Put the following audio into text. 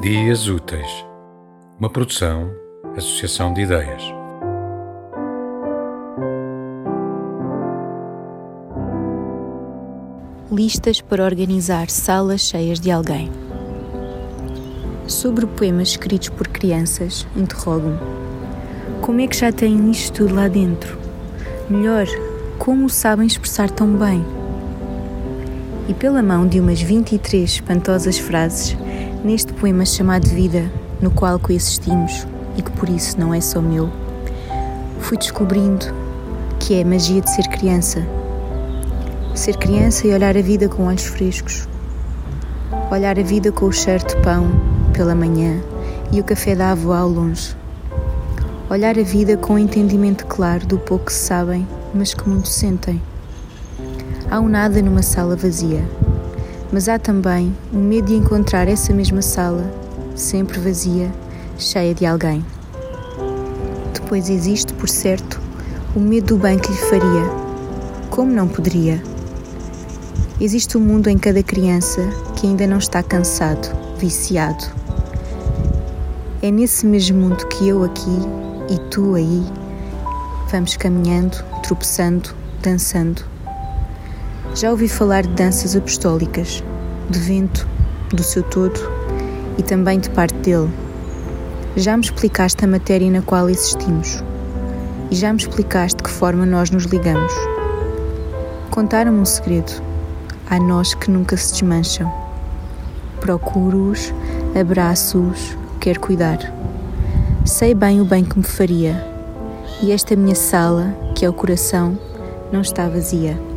Dias Úteis, uma produção, associação de ideias. Listas para organizar salas cheias de alguém. Sobre poemas escritos por crianças, interrogo-me: como é que já têm isto tudo lá dentro? Melhor, como o sabem expressar tão bem? E pela mão de umas 23 espantosas frases, neste poema chamado Vida, no qual coexistimos e que por isso não é só meu, fui descobrindo que é a magia de ser criança. Ser criança e olhar a vida com olhos frescos. Olhar a vida com o cheiro de pão pela manhã e o café da avó ao longe. Olhar a vida com o entendimento claro do pouco que sabem, mas que muito sentem. Há um nada numa sala vazia mas há também o medo de encontrar essa mesma sala, sempre vazia, cheia de alguém. Depois existe, por certo, o medo do bem que lhe faria. Como não poderia? Existe um mundo em cada criança que ainda não está cansado, viciado. É nesse mesmo mundo que eu aqui e tu aí vamos caminhando, tropeçando, dançando já ouvi falar de danças apostólicas, de vento, do seu todo e também de parte dele. Já me explicaste a matéria na qual existimos e já me explicaste de que forma nós nos ligamos. Contaram-me um segredo. Há nós que nunca se desmancham. Procuro-os, abraço-os, quero cuidar. Sei bem o bem que me faria e esta minha sala, que é o coração, não está vazia.